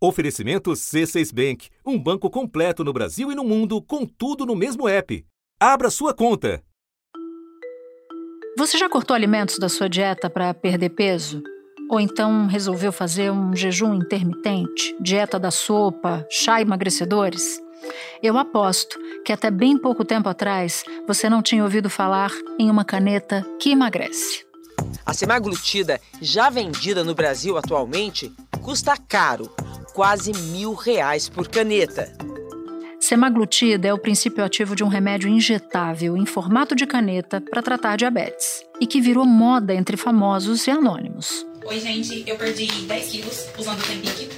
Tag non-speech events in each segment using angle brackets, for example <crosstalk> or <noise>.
Oferecimento C6 Bank, um banco completo no Brasil e no mundo, com tudo no mesmo app. Abra sua conta. Você já cortou alimentos da sua dieta para perder peso? Ou então resolveu fazer um jejum intermitente, dieta da sopa, chá emagrecedores? Eu aposto que até bem pouco tempo atrás você não tinha ouvido falar em uma caneta que emagrece. A semaglutida, já vendida no Brasil atualmente, custa caro quase mil reais por caneta. Semaglutida é o princípio ativo de um remédio injetável em formato de caneta para tratar diabetes e que virou moda entre famosos e anônimos. Oi, gente, eu perdi 10 quilos usando o Tempic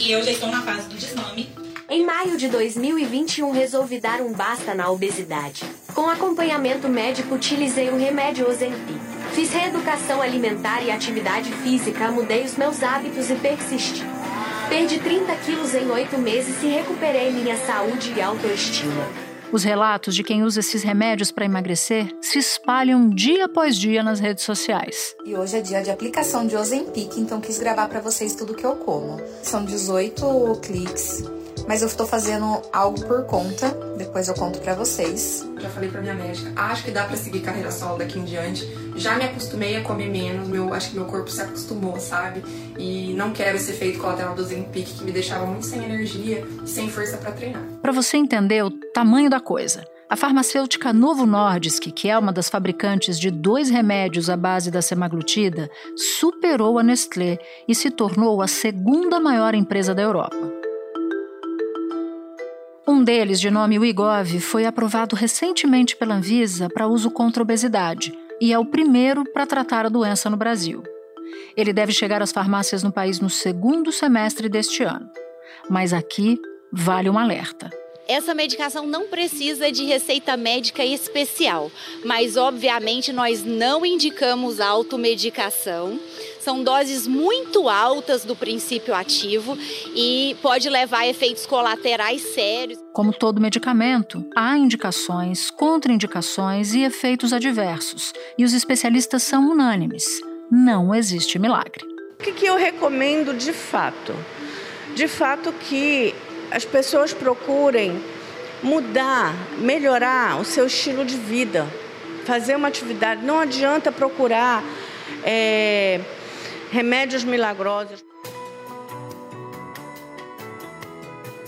e eu já estou na fase do desmame. Em maio de 2021, resolvi dar um basta na obesidade. Com acompanhamento médico, utilizei o remédio Ozempic. Fiz reeducação alimentar e atividade física, mudei os meus hábitos e persisti. Perdi 30 quilos em oito meses e recuperei minha saúde e autoestima. Os relatos de quem usa esses remédios para emagrecer se espalham dia após dia nas redes sociais. E hoje é dia de aplicação de Ozempic, então quis gravar para vocês tudo que eu como. São 18 cliques mas eu estou fazendo algo por conta, depois eu conto para vocês. Já falei para minha médica, acho que dá para seguir carreira solo daqui em diante. Já me acostumei a comer menos, meu, acho que meu corpo se acostumou, sabe? E não quero esse efeito colateral do Zempic que me deixava muito sem energia e sem força para treinar. Para você entender o tamanho da coisa, a farmacêutica Novo Nordisk, que é uma das fabricantes de dois remédios à base da semaglutida, superou a Nestlé e se tornou a segunda maior empresa da Europa. Um deles, de nome Wigov, foi aprovado recentemente pela Anvisa para uso contra obesidade e é o primeiro para tratar a doença no Brasil. Ele deve chegar às farmácias no país no segundo semestre deste ano. Mas aqui vale um alerta. Essa medicação não precisa de receita médica especial, mas obviamente nós não indicamos automedicação. São doses muito altas do princípio ativo e pode levar a efeitos colaterais sérios. Como todo medicamento, há indicações, contraindicações e efeitos adversos, e os especialistas são unânimes: não existe milagre. O que, que eu recomendo de fato? De fato que as pessoas procurem mudar, melhorar o seu estilo de vida, fazer uma atividade. Não adianta procurar é, remédios milagrosos.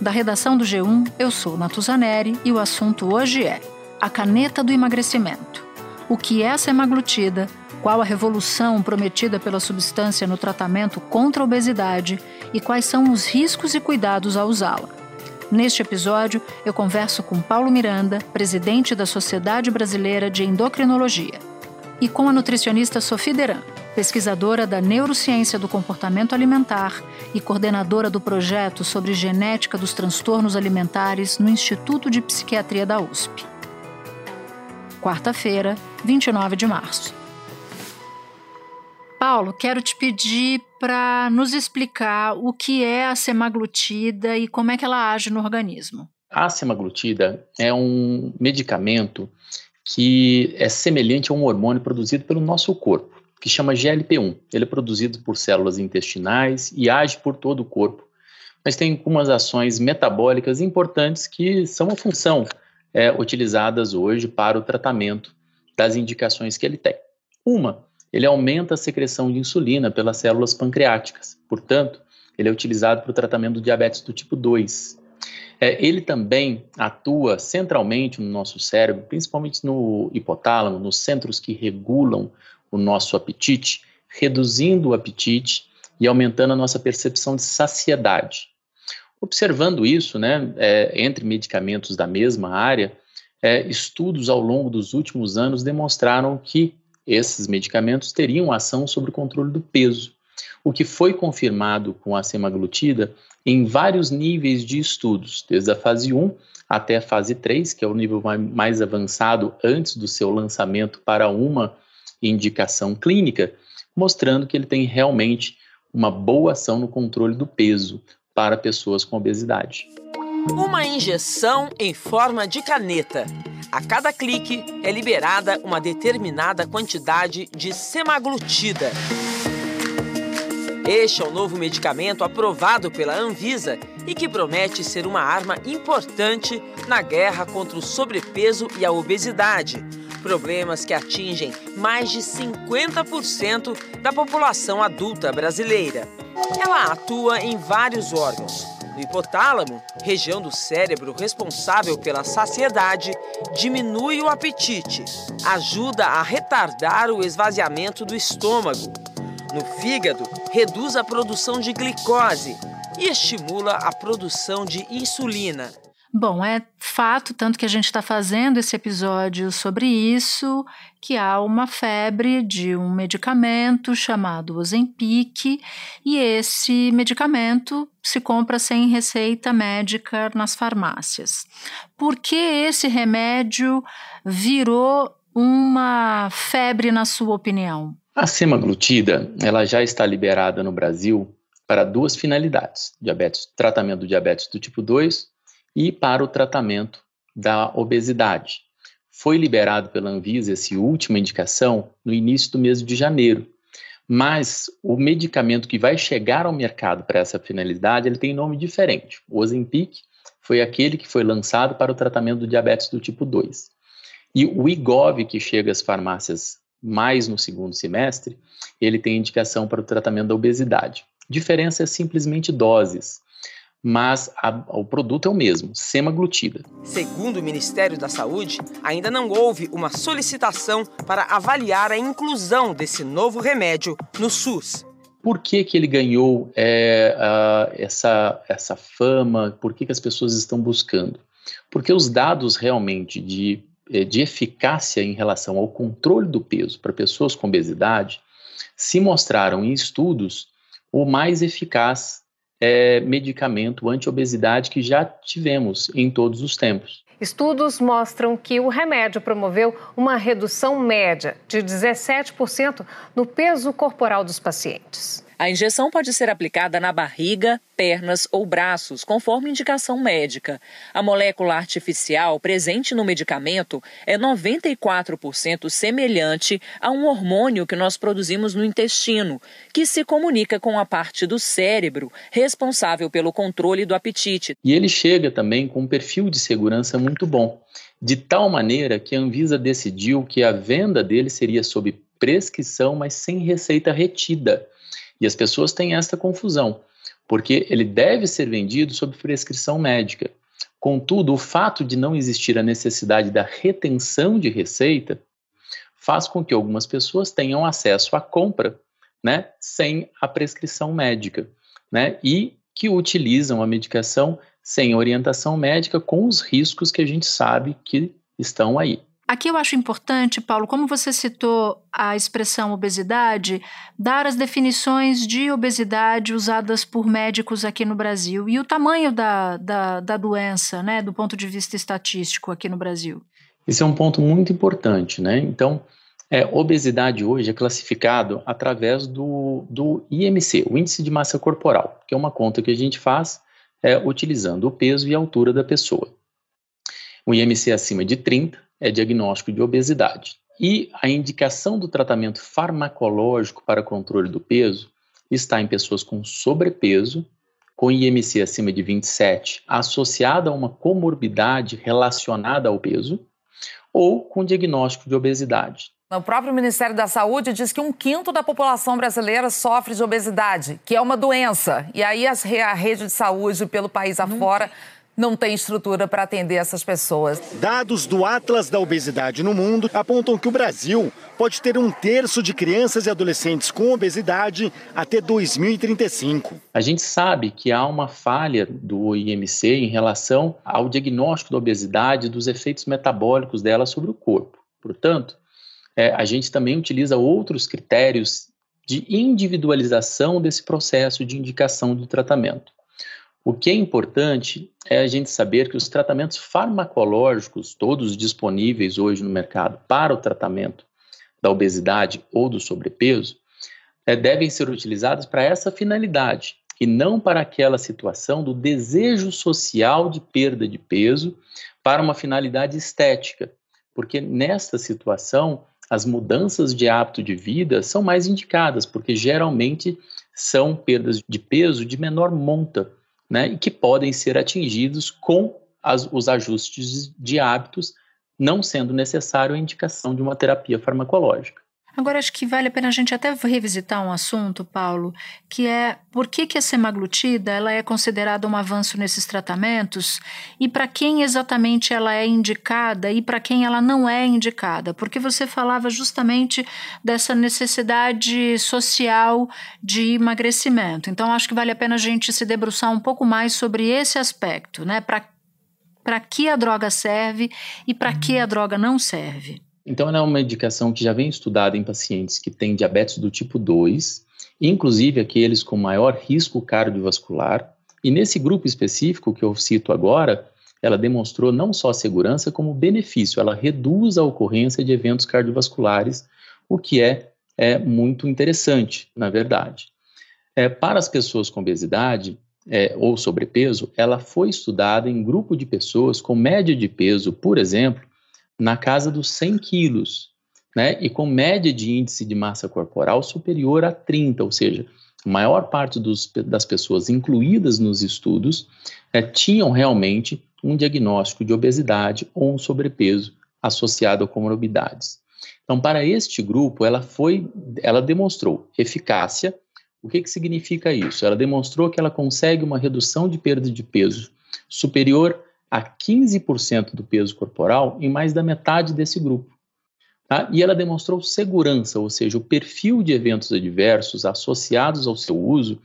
Da redação do G1, eu sou Natuzaneri e o assunto hoje é a caneta do emagrecimento. O que é a semaglutida, qual a revolução prometida pela substância no tratamento contra a obesidade e quais são os riscos e cuidados ao usá-la. Neste episódio, eu converso com Paulo Miranda, presidente da Sociedade Brasileira de Endocrinologia, e com a nutricionista Sophie Deran, pesquisadora da neurociência do comportamento alimentar e coordenadora do projeto sobre genética dos transtornos alimentares no Instituto de Psiquiatria da USP. Quarta-feira, 29 de março. Paulo, quero te pedir para nos explicar o que é a semaglutida e como é que ela age no organismo. A semaglutida é um medicamento que é semelhante a um hormônio produzido pelo nosso corpo, que chama GLP-1. Ele é produzido por células intestinais e age por todo o corpo, mas tem algumas ações metabólicas importantes que são a função é, utilizadas hoje para o tratamento das indicações que ele tem. Uma ele aumenta a secreção de insulina pelas células pancreáticas. Portanto, ele é utilizado para o tratamento do diabetes do tipo 2. É, ele também atua centralmente no nosso cérebro, principalmente no hipotálamo, nos centros que regulam o nosso apetite, reduzindo o apetite e aumentando a nossa percepção de saciedade. Observando isso, né, é, entre medicamentos da mesma área, é, estudos ao longo dos últimos anos demonstraram que esses medicamentos teriam ação sobre o controle do peso, o que foi confirmado com a semaglutida em vários níveis de estudos, desde a fase 1 até a fase 3, que é o nível mais avançado antes do seu lançamento para uma indicação clínica, mostrando que ele tem realmente uma boa ação no controle do peso para pessoas com obesidade. Uma injeção em forma de caneta a cada clique é liberada uma determinada quantidade de semaglutida. Este é o novo medicamento aprovado pela Anvisa e que promete ser uma arma importante na guerra contra o sobrepeso e a obesidade, problemas que atingem mais de 50% da população adulta brasileira. Ela atua em vários órgãos. No hipotálamo, região do cérebro responsável pela saciedade, diminui o apetite, ajuda a retardar o esvaziamento do estômago. No fígado, reduz a produção de glicose e estimula a produção de insulina. Bom, é fato, tanto que a gente está fazendo esse episódio sobre isso, que há uma febre de um medicamento chamado Ozempic, e esse medicamento se compra sem receita médica nas farmácias. Por que esse remédio virou uma febre, na sua opinião? A semaglutida, ela já está liberada no Brasil para duas finalidades: diabetes, tratamento do diabetes do tipo 2 e para o tratamento da obesidade. Foi liberado pela Anvisa essa última indicação no início do mês de janeiro, mas o medicamento que vai chegar ao mercado para essa finalidade, ele tem nome diferente. O Ozempic foi aquele que foi lançado para o tratamento do diabetes do tipo 2. E o Igov, que chega às farmácias mais no segundo semestre, ele tem indicação para o tratamento da obesidade. A diferença é simplesmente doses mas a, o produto é o mesmo, semaglutida. Segundo o Ministério da Saúde, ainda não houve uma solicitação para avaliar a inclusão desse novo remédio no SUS. Por que, que ele ganhou é, uh, essa, essa fama? Por que, que as pessoas estão buscando? Porque os dados realmente de, de eficácia em relação ao controle do peso para pessoas com obesidade se mostraram em estudos o mais eficaz é, medicamento anti-obesidade que já tivemos em todos os tempos. Estudos mostram que o remédio promoveu uma redução média de 17% no peso corporal dos pacientes. A injeção pode ser aplicada na barriga, pernas ou braços, conforme indicação médica. A molécula artificial presente no medicamento é 94% semelhante a um hormônio que nós produzimos no intestino, que se comunica com a parte do cérebro responsável pelo controle do apetite. E ele chega também com um perfil de segurança muito bom, de tal maneira que a Anvisa decidiu que a venda dele seria sob prescrição, mas sem receita retida. E as pessoas têm esta confusão, porque ele deve ser vendido sob prescrição médica. Contudo, o fato de não existir a necessidade da retenção de receita faz com que algumas pessoas tenham acesso à compra, né, sem a prescrição médica, né, e que utilizam a medicação sem orientação médica com os riscos que a gente sabe que estão aí. Aqui eu acho importante, Paulo, como você citou a expressão obesidade, dar as definições de obesidade usadas por médicos aqui no Brasil e o tamanho da, da, da doença, né, do ponto de vista estatístico aqui no Brasil. Esse é um ponto muito importante, né? Então, é, obesidade hoje é classificado através do, do IMC, o Índice de Massa Corporal, que é uma conta que a gente faz é, utilizando o peso e a altura da pessoa. O IMC acima de 30 é diagnóstico de obesidade. E a indicação do tratamento farmacológico para controle do peso está em pessoas com sobrepeso, com IMC acima de 27, associada a uma comorbidade relacionada ao peso, ou com diagnóstico de obesidade. O próprio Ministério da Saúde diz que um quinto da população brasileira sofre de obesidade, que é uma doença. E aí a rede de saúde pelo país afora não tem estrutura para atender essas pessoas. Dados do Atlas da Obesidade no Mundo apontam que o Brasil pode ter um terço de crianças e adolescentes com obesidade até 2035. A gente sabe que há uma falha do IMC em relação ao diagnóstico da obesidade e dos efeitos metabólicos dela sobre o corpo. Portanto, é, a gente também utiliza outros critérios de individualização desse processo de indicação do tratamento. O que é importante é a gente saber que os tratamentos farmacológicos, todos disponíveis hoje no mercado para o tratamento da obesidade ou do sobrepeso, é, devem ser utilizados para essa finalidade e não para aquela situação do desejo social de perda de peso para uma finalidade estética, porque nesta situação as mudanças de hábito de vida são mais indicadas, porque geralmente são perdas de peso de menor monta, né, e que podem ser atingidos com as, os ajustes de hábitos, não sendo necessário a indicação de uma terapia farmacológica. Agora, acho que vale a pena a gente até revisitar um assunto, Paulo, que é por que, que a semaglutida ela é considerada um avanço nesses tratamentos e para quem exatamente ela é indicada e para quem ela não é indicada. Porque você falava justamente dessa necessidade social de emagrecimento. Então, acho que vale a pena a gente se debruçar um pouco mais sobre esse aspecto, né? Para que a droga serve e para que a droga não serve. Então, ela é uma medicação que já vem estudada em pacientes que têm diabetes do tipo 2, inclusive aqueles com maior risco cardiovascular. E nesse grupo específico que eu cito agora, ela demonstrou não só segurança, como benefício. Ela reduz a ocorrência de eventos cardiovasculares, o que é, é muito interessante, na verdade. É, para as pessoas com obesidade é, ou sobrepeso, ela foi estudada em grupo de pessoas com média de peso, por exemplo, na casa dos 100 quilos, né? E com média de índice de massa corporal superior a 30, ou seja, a maior parte dos, das pessoas incluídas nos estudos é, tinham realmente um diagnóstico de obesidade ou um sobrepeso associado a comorbidades. Então, para este grupo, ela foi, ela demonstrou eficácia. O que, que significa isso? Ela demonstrou que ela consegue uma redução de perda de peso superior a 15% do peso corporal em mais da metade desse grupo. Tá? E ela demonstrou segurança, ou seja, o perfil de eventos adversos associados ao seu uso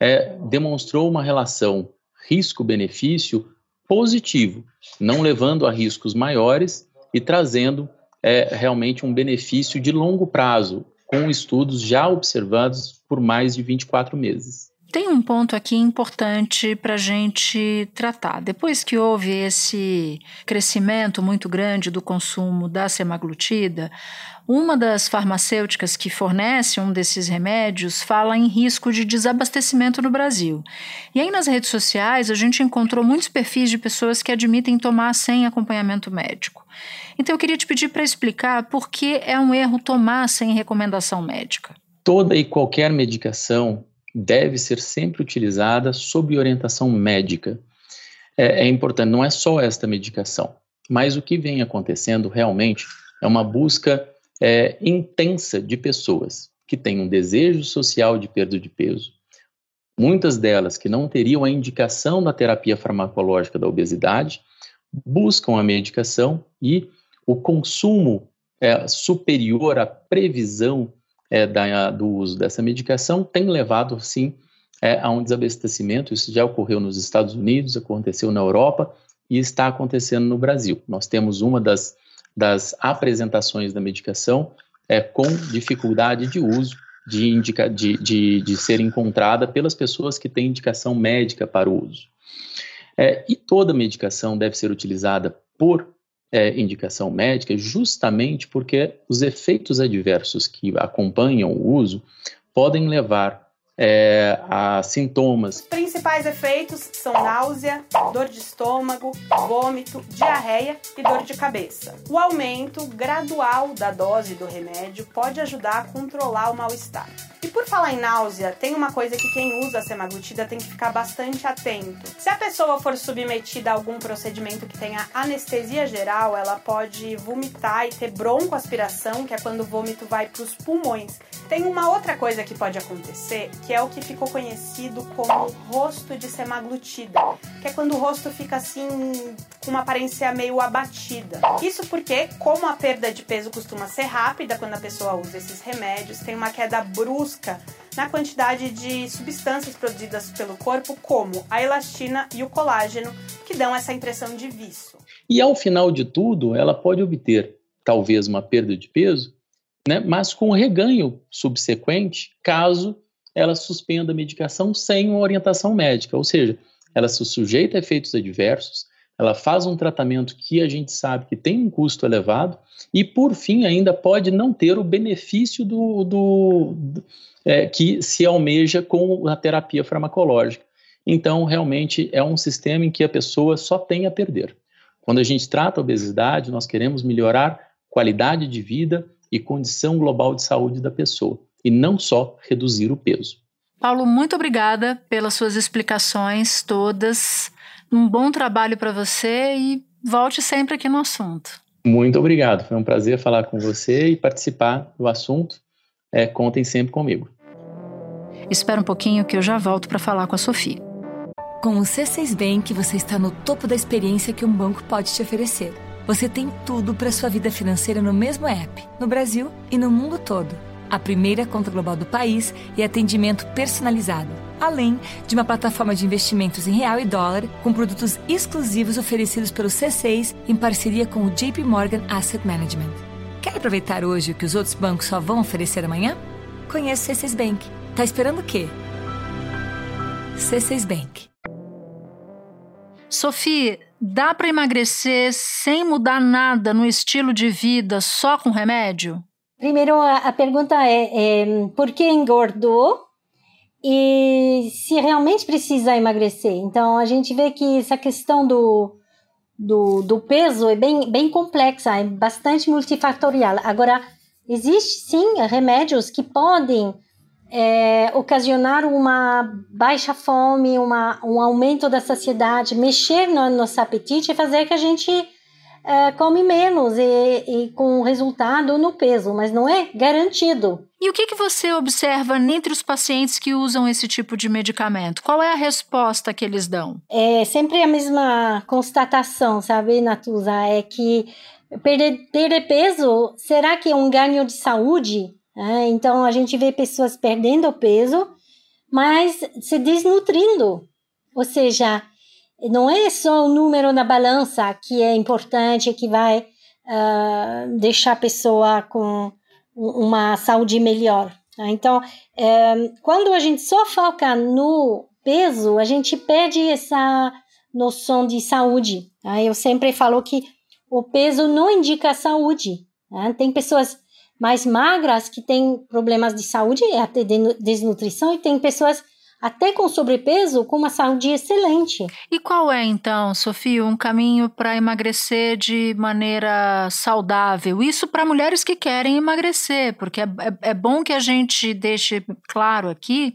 é, demonstrou uma relação risco-benefício positivo, não levando a riscos maiores e trazendo é, realmente um benefício de longo prazo, com estudos já observados por mais de 24 meses. Tem um ponto aqui importante para a gente tratar. Depois que houve esse crescimento muito grande do consumo da semaglutida, uma das farmacêuticas que fornece um desses remédios fala em risco de desabastecimento no Brasil. E aí nas redes sociais a gente encontrou muitos perfis de pessoas que admitem tomar sem acompanhamento médico. Então eu queria te pedir para explicar por que é um erro tomar sem recomendação médica. Toda e qualquer medicação deve ser sempre utilizada sob orientação médica. É, é, importante, não é só esta medicação, mas o que vem acontecendo realmente é uma busca é, intensa de pessoas que têm um desejo social de perda de peso. Muitas delas que não teriam a indicação da terapia farmacológica da obesidade buscam a medicação e o consumo é, superior à previsão é, da, do uso dessa medicação tem levado, sim, é, a um desabastecimento. Isso já ocorreu nos Estados Unidos, aconteceu na Europa e está acontecendo no Brasil. Nós temos uma das, das apresentações da medicação é, com dificuldade de uso, de, indica, de, de, de ser encontrada pelas pessoas que têm indicação médica para o uso. É, e toda medicação deve ser utilizada por é, indicação médica justamente porque os efeitos adversos que acompanham o uso podem levar é, a sintomas. Os principais efeitos são náusea, dor de estômago, vômito, diarreia e dor de cabeça. O aumento gradual da dose do remédio pode ajudar a controlar o mal-estar. E por falar em náusea, tem uma coisa que quem usa a semaglutida tem que ficar bastante atento. Se a pessoa for submetida a algum procedimento que tenha anestesia geral, ela pode vomitar e ter broncoaspiração, que é quando o vômito vai para os pulmões. Tem uma outra coisa que pode acontecer, que é o que ficou conhecido como rosto de semaglutida, que é quando o rosto fica assim com uma aparência meio abatida. Isso porque, como a perda de peso costuma ser rápida quando a pessoa usa esses remédios, tem uma queda brusca na quantidade de substâncias produzidas pelo corpo, como a elastina e o colágeno, que dão essa impressão de vício. E ao final de tudo, ela pode obter talvez uma perda de peso, né, mas com reganho subsequente, caso ela suspenda a medicação sem uma orientação médica, ou seja, ela se sujeita a efeitos adversos, ela faz um tratamento que a gente sabe que tem um custo elevado e, por fim, ainda pode não ter o benefício do, do, do é, que se almeja com a terapia farmacológica. Então, realmente é um sistema em que a pessoa só tem a perder. Quando a gente trata a obesidade, nós queremos melhorar qualidade de vida e condição global de saúde da pessoa, e não só reduzir o peso. Paulo, muito obrigada pelas suas explicações todas. Um bom trabalho para você e volte sempre aqui no assunto. Muito obrigado. Foi um prazer falar com você e participar do assunto. É, contem sempre comigo. Espera um pouquinho que eu já volto para falar com a Sofia. Com o C6 Bank, você está no topo da experiência que um banco pode te oferecer. Você tem tudo para sua vida financeira no mesmo app, no Brasil e no mundo todo. A primeira conta global do país e atendimento personalizado, além de uma plataforma de investimentos em real e dólar com produtos exclusivos oferecidos pelo C6 em parceria com o JP Morgan Asset Management. Quer aproveitar hoje o que os outros bancos só vão oferecer amanhã? Conheça o C6 Bank. Tá esperando o quê? C6 Bank. Sofia, dá para emagrecer sem mudar nada no estilo de vida, só com remédio? Primeiro, a, a pergunta é, é por que engordou e se realmente precisa emagrecer. Então, a gente vê que essa questão do, do, do peso é bem, bem complexa, é bastante multifatorial. Agora, existe sim remédios que podem é, ocasionar uma baixa fome, uma, um aumento da saciedade, mexer no nosso apetite e fazer que a gente é, come menos e, e, com resultado no peso, mas não é garantido. E o que, que você observa entre os pacientes que usam esse tipo de medicamento? Qual é a resposta que eles dão? É sempre a mesma constatação, sabe, Natuza? É que perder, perder peso, será que é um ganho de saúde? Né? Então a gente vê pessoas perdendo peso, mas se desnutrindo. Ou seja, não é só o número na balança que é importante, que vai uh, deixar a pessoa com uma saúde melhor. Né? Então, é, quando a gente só foca no peso, a gente perde essa noção de saúde. Né? Eu sempre falo que o peso não indica saúde. Né? Tem pessoas mais magras que têm problemas de saúde, até desnutrição, e tem pessoas até com sobrepeso com uma saúde excelente. E qual é então, Sofia, um caminho para emagrecer de maneira saudável? Isso para mulheres que querem emagrecer, porque é, é, é, bom que a gente deixe claro aqui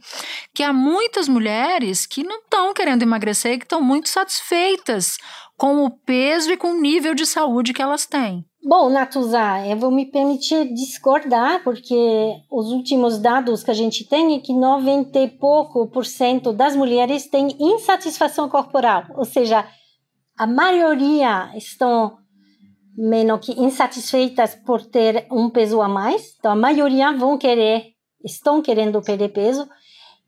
que há muitas mulheres que não estão querendo emagrecer e que estão muito satisfeitas com o peso e com o nível de saúde que elas têm. Bom, Natuzá, eu vou me permitir discordar, porque os últimos dados que a gente tem é que 90 e pouco por cento das mulheres têm insatisfação corporal, ou seja, a maioria estão menos que insatisfeitas por ter um peso a mais, então a maioria vão querer, estão querendo perder peso,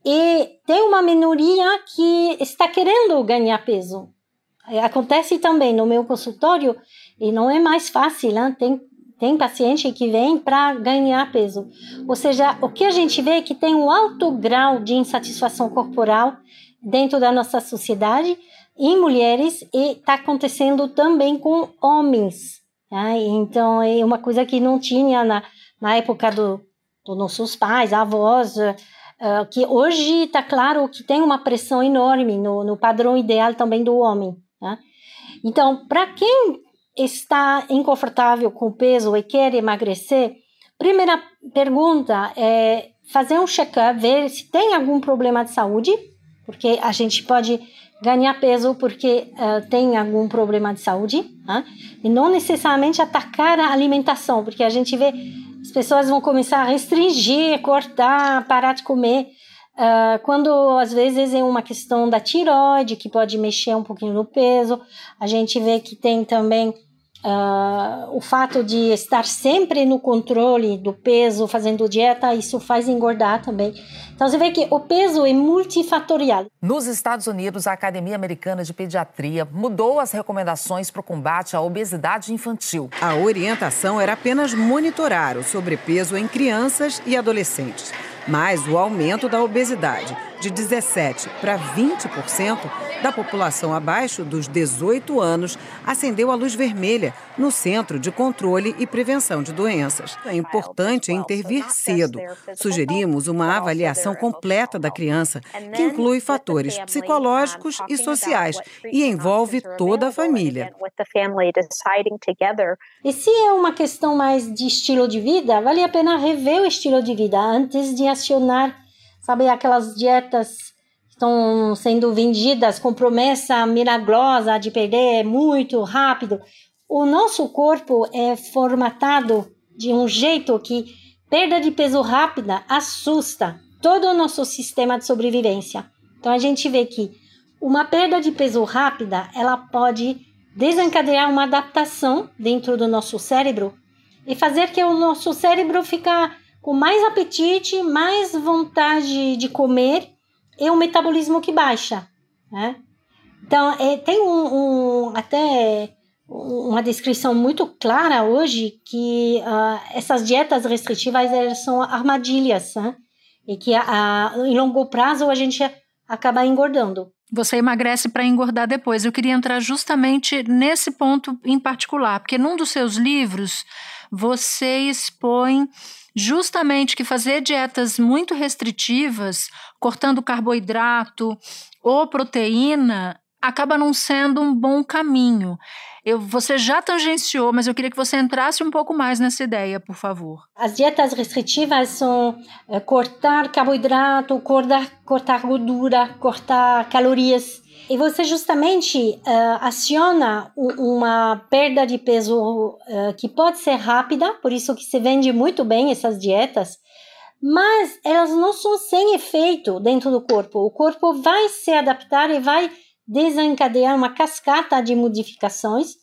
e tem uma minoria que está querendo ganhar peso. Acontece também no meu consultório e não é mais fácil, né? Tem, tem paciente que vem para ganhar peso. Ou seja, o que a gente vê é que tem um alto grau de insatisfação corporal dentro da nossa sociedade em mulheres e está acontecendo também com homens. Né? Então, é uma coisa que não tinha na, na época do, dos nossos pais, avós, uh, que hoje está claro que tem uma pressão enorme no, no padrão ideal também do homem. Né? Então, para quem está inconfortável com o peso e quer emagrecer, primeira pergunta é fazer um check-up, ver se tem algum problema de saúde, porque a gente pode ganhar peso porque uh, tem algum problema de saúde, né? e não necessariamente atacar a alimentação, porque a gente vê as pessoas vão começar a restringir, cortar, parar de comer, Uh, quando às vezes é uma questão da tiroide, que pode mexer um pouquinho no peso, a gente vê que tem também uh, o fato de estar sempre no controle do peso, fazendo dieta, isso faz engordar também. Então você vê que o peso é multifatorial. Nos Estados Unidos, a Academia Americana de Pediatria mudou as recomendações para o combate à obesidade infantil. A orientação era apenas monitorar o sobrepeso em crianças e adolescentes mas o aumento da obesidade de 17% para 20% da população abaixo dos 18 anos acendeu a luz vermelha no Centro de Controle e Prevenção de Doenças. É importante intervir cedo. Sugerimos uma avaliação completa da criança, que inclui fatores psicológicos e sociais e envolve toda a família. E se é uma questão mais de estilo de vida, vale a pena rever o estilo de vida antes de acionar sabe aquelas dietas que estão sendo vendidas com promessa milagrosa de perder muito rápido. O nosso corpo é formatado de um jeito que perda de peso rápida assusta todo o nosso sistema de sobrevivência. Então a gente vê que uma perda de peso rápida, ela pode desencadear uma adaptação dentro do nosso cérebro e fazer que o nosso cérebro fique com mais apetite, mais vontade de comer e um metabolismo que baixa, né? Então, é, tem um, um, até uma descrição muito clara hoje que uh, essas dietas restritivas elas são armadilhas, né? E que a, a, em longo prazo a gente acaba engordando. Você emagrece para engordar depois. Eu queria entrar justamente nesse ponto em particular, porque num dos seus livros você expõe justamente que fazer dietas muito restritivas, cortando carboidrato ou proteína, acaba não sendo um bom caminho. Eu, você já tangenciou, mas eu queria que você entrasse um pouco mais nessa ideia, por favor. As dietas restritivas são é, cortar carboidrato, cortar, cortar gordura, cortar calorias. E você justamente uh, aciona uma perda de peso uh, que pode ser rápida, por isso que se vende muito bem essas dietas, mas elas não são sem efeito dentro do corpo. O corpo vai se adaptar e vai desencadear uma cascata de modificações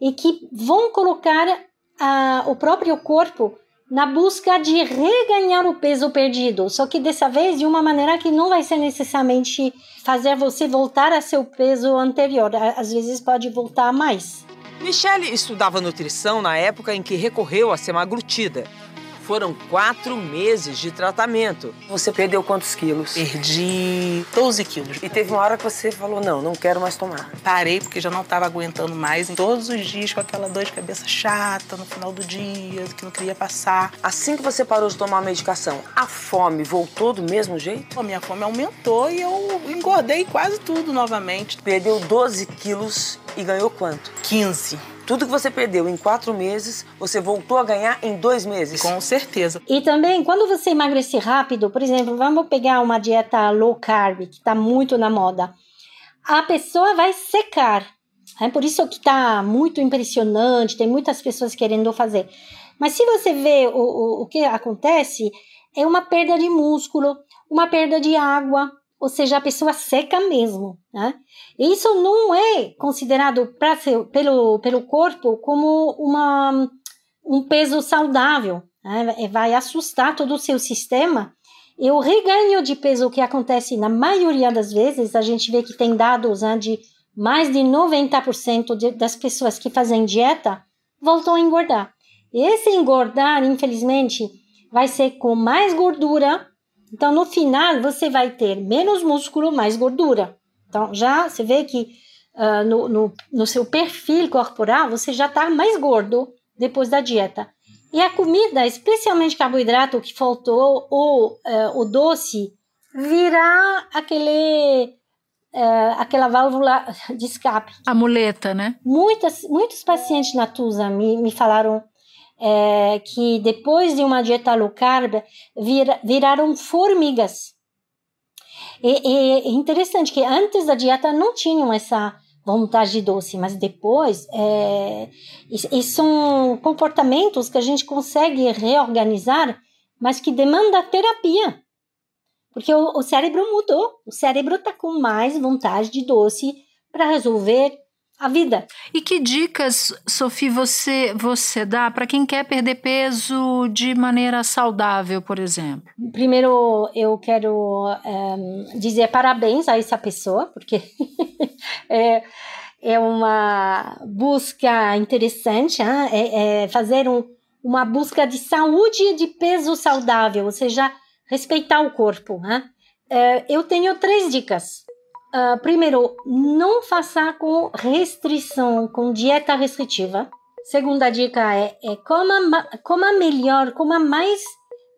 e que vão colocar uh, o próprio corpo na busca de reganhar o peso perdido, só que dessa vez de uma maneira que não vai ser necessariamente fazer você voltar a seu peso anterior, às vezes pode voltar mais. Michelle estudava nutrição na época em que recorreu a semaglutida foram quatro meses de tratamento. Você perdeu quantos quilos? Perdi 12 quilos. E teve uma hora que você falou: não, não quero mais tomar. Parei porque já não estava aguentando mais. Todos os dias com aquela dor de cabeça chata no final do dia, que não queria passar. Assim que você parou de tomar a medicação, a fome voltou do mesmo jeito? A minha fome aumentou e eu engordei quase tudo novamente. Perdeu 12 quilos e ganhou quanto? 15. Tudo que você perdeu em quatro meses, você voltou a ganhar em dois meses. Com certeza. E também, quando você emagrece rápido, por exemplo, vamos pegar uma dieta low carb, que está muito na moda. A pessoa vai secar. É por isso que está muito impressionante, tem muitas pessoas querendo fazer. Mas se você vê o, o, o que acontece, é uma perda de músculo, uma perda de água, ou seja, a pessoa seca mesmo. Né? Isso não é considerado pelo, pelo corpo como uma, um peso saudável. Né? É, vai assustar todo o seu sistema. E o reganho de peso que acontece na maioria das vezes, a gente vê que tem dados né, de mais de 90% de, das pessoas que fazem dieta voltam a engordar. E esse engordar, infelizmente, vai ser com mais gordura então, no final, você vai ter menos músculo, mais gordura. Então, já você vê que uh, no, no, no, seu perfil corporal, você já está mais gordo depois da dieta. E a comida, especialmente carboidrato que faltou, ou uh, o doce, virá aquele, uh, aquela válvula de escape. A muleta, né? Muitas, muitos pacientes na TUSA me, me falaram é, que depois de uma dieta low carb vir, viraram formigas. E, é interessante que antes da dieta não tinham essa vontade de doce, mas depois é, e, e são comportamentos que a gente consegue reorganizar, mas que demanda terapia. Porque o, o cérebro mudou, o cérebro está com mais vontade de doce para resolver a vida. E que dicas, Sofia, você, você dá para quem quer perder peso de maneira saudável, por exemplo? Primeiro, eu quero um, dizer parabéns a essa pessoa, porque <laughs> é, é uma busca interessante, é, é fazer um, uma busca de saúde e de peso saudável, ou seja, respeitar o corpo. Né? eu tenho três dicas. Uh, primeiro, não faça com restrição, com dieta restritiva. Segunda dica é, é coma, coma melhor, coma mais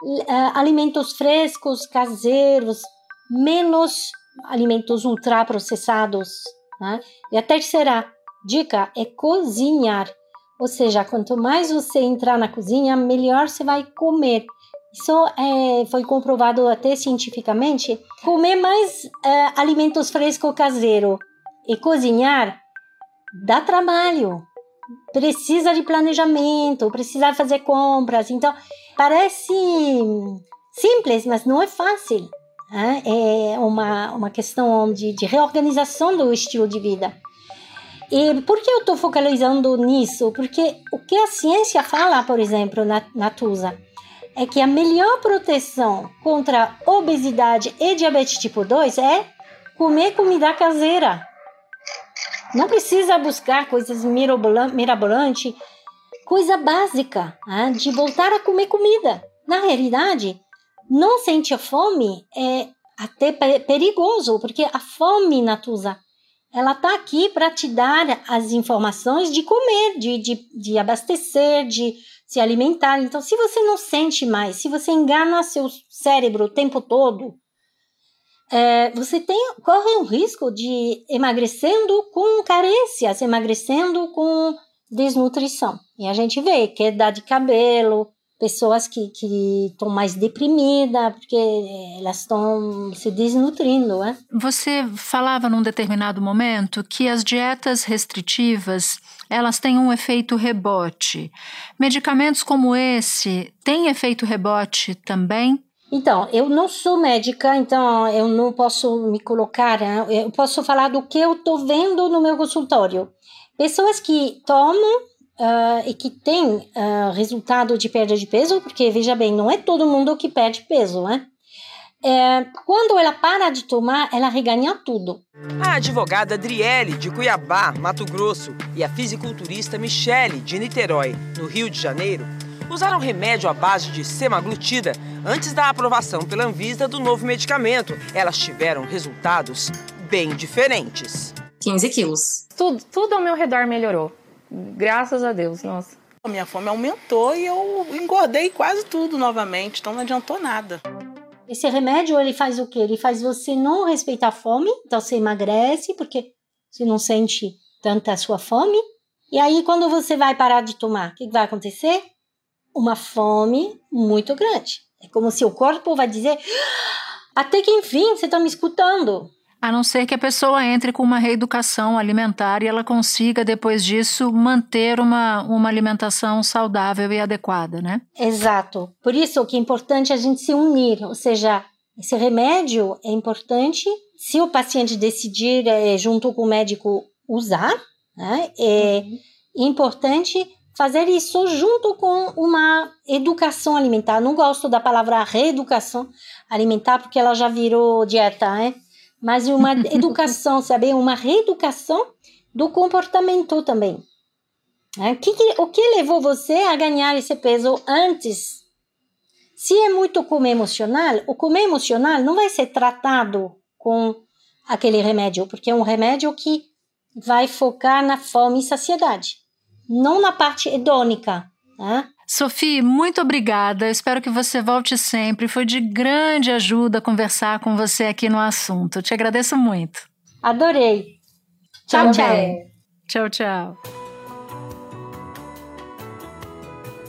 uh, alimentos frescos, caseiros, menos alimentos ultraprocessados. Né? E a terceira dica é cozinhar. Ou seja, quanto mais você entrar na cozinha, melhor você vai comer. Isso é, foi comprovado até cientificamente. Comer mais é, alimentos frescos caseiros e cozinhar dá trabalho. Precisa de planejamento, precisa fazer compras. Então, parece simples, mas não é fácil. Né? É uma, uma questão de, de reorganização do estilo de vida. E por que eu estou focalizando nisso? Porque o que a ciência fala, por exemplo, na, na TUSA, é que a melhor proteção contra obesidade e diabetes tipo 2 é comer comida caseira. Não precisa buscar coisas mirabolantes, coisa básica, né? de voltar a comer comida. Na realidade, não sentir fome é até perigoso, porque a fome, Natuza, ela está aqui para te dar as informações de comer, de, de, de abastecer, de se alimentar. Então, se você não sente mais, se você engana seu cérebro o tempo todo, é, você tem, corre o risco de emagrecendo com carências, emagrecendo com desnutrição. E a gente vê queda de cabelo, pessoas que estão mais deprimidas, porque elas estão se desnutrindo. Né? Você falava num determinado momento que as dietas restritivas elas têm um efeito rebote. Medicamentos como esse têm efeito rebote também? Então, eu não sou médica, então eu não posso me colocar, né? eu posso falar do que eu estou vendo no meu consultório. Pessoas que tomam uh, e que tem uh, resultado de perda de peso, porque veja bem, não é todo mundo que perde peso, né? É, quando ela para de tomar, ela reganha tudo. A advogada Adriele, de Cuiabá, Mato Grosso, e a fisiculturista Michele, de Niterói, no Rio de Janeiro, usaram remédio à base de semaglutida antes da aprovação pela Anvisa do novo medicamento. Elas tiveram resultados bem diferentes. 15 quilos. Tudo, tudo ao meu redor melhorou. Graças a Deus, nossa. A minha fome aumentou e eu engordei quase tudo novamente, então não adiantou nada. Esse remédio, ele faz o quê? Ele faz você não respeitar a fome, então você emagrece, porque você não sente tanta sua fome. E aí, quando você vai parar de tomar, o que vai acontecer? Uma fome muito grande. É como se o corpo vai dizer, ah, até que enfim, você está me escutando. A não ser que a pessoa entre com uma reeducação alimentar e ela consiga, depois disso, manter uma, uma alimentação saudável e adequada, né? Exato. Por isso que é importante a gente se unir, ou seja, esse remédio é importante se o paciente decidir, é, junto com o médico, usar, né? É uhum. importante fazer isso junto com uma educação alimentar. Não gosto da palavra reeducação alimentar porque ela já virou dieta, né? Mas uma <laughs> educação, sabe? Uma reeducação do comportamento também. É, que, que, o que levou você a ganhar esse peso antes? Se é muito comer emocional, o comer emocional não vai ser tratado com aquele remédio, porque é um remédio que vai focar na fome e saciedade, não na parte hedônica. Né? Sophie, muito obrigada. espero que você volte sempre. Foi de grande ajuda conversar com você aqui no assunto. Te agradeço muito. Adorei. Tchau, tchau. Tchau, tchau.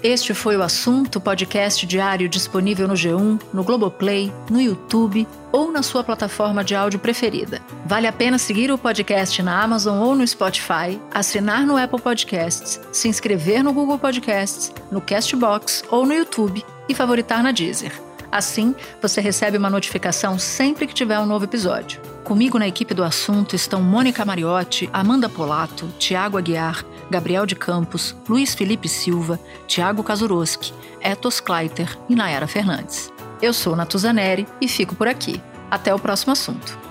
Este foi o assunto podcast diário disponível no G1, no Globoplay, no YouTube ou na sua plataforma de áudio preferida. Vale a pena seguir o podcast na Amazon ou no Spotify, assinar no Apple Podcasts, se inscrever no Google Podcasts, no Castbox ou no YouTube e favoritar na Deezer. Assim, você recebe uma notificação sempre que tiver um novo episódio. Comigo na equipe do assunto estão Mônica Mariotti, Amanda Polato, Tiago Aguiar, Gabriel de Campos, Luiz Felipe Silva, Tiago Kazuroski, Etos Kleiter e Nayara Fernandes. Eu sou Natuzaneri e fico por aqui. Até o próximo assunto.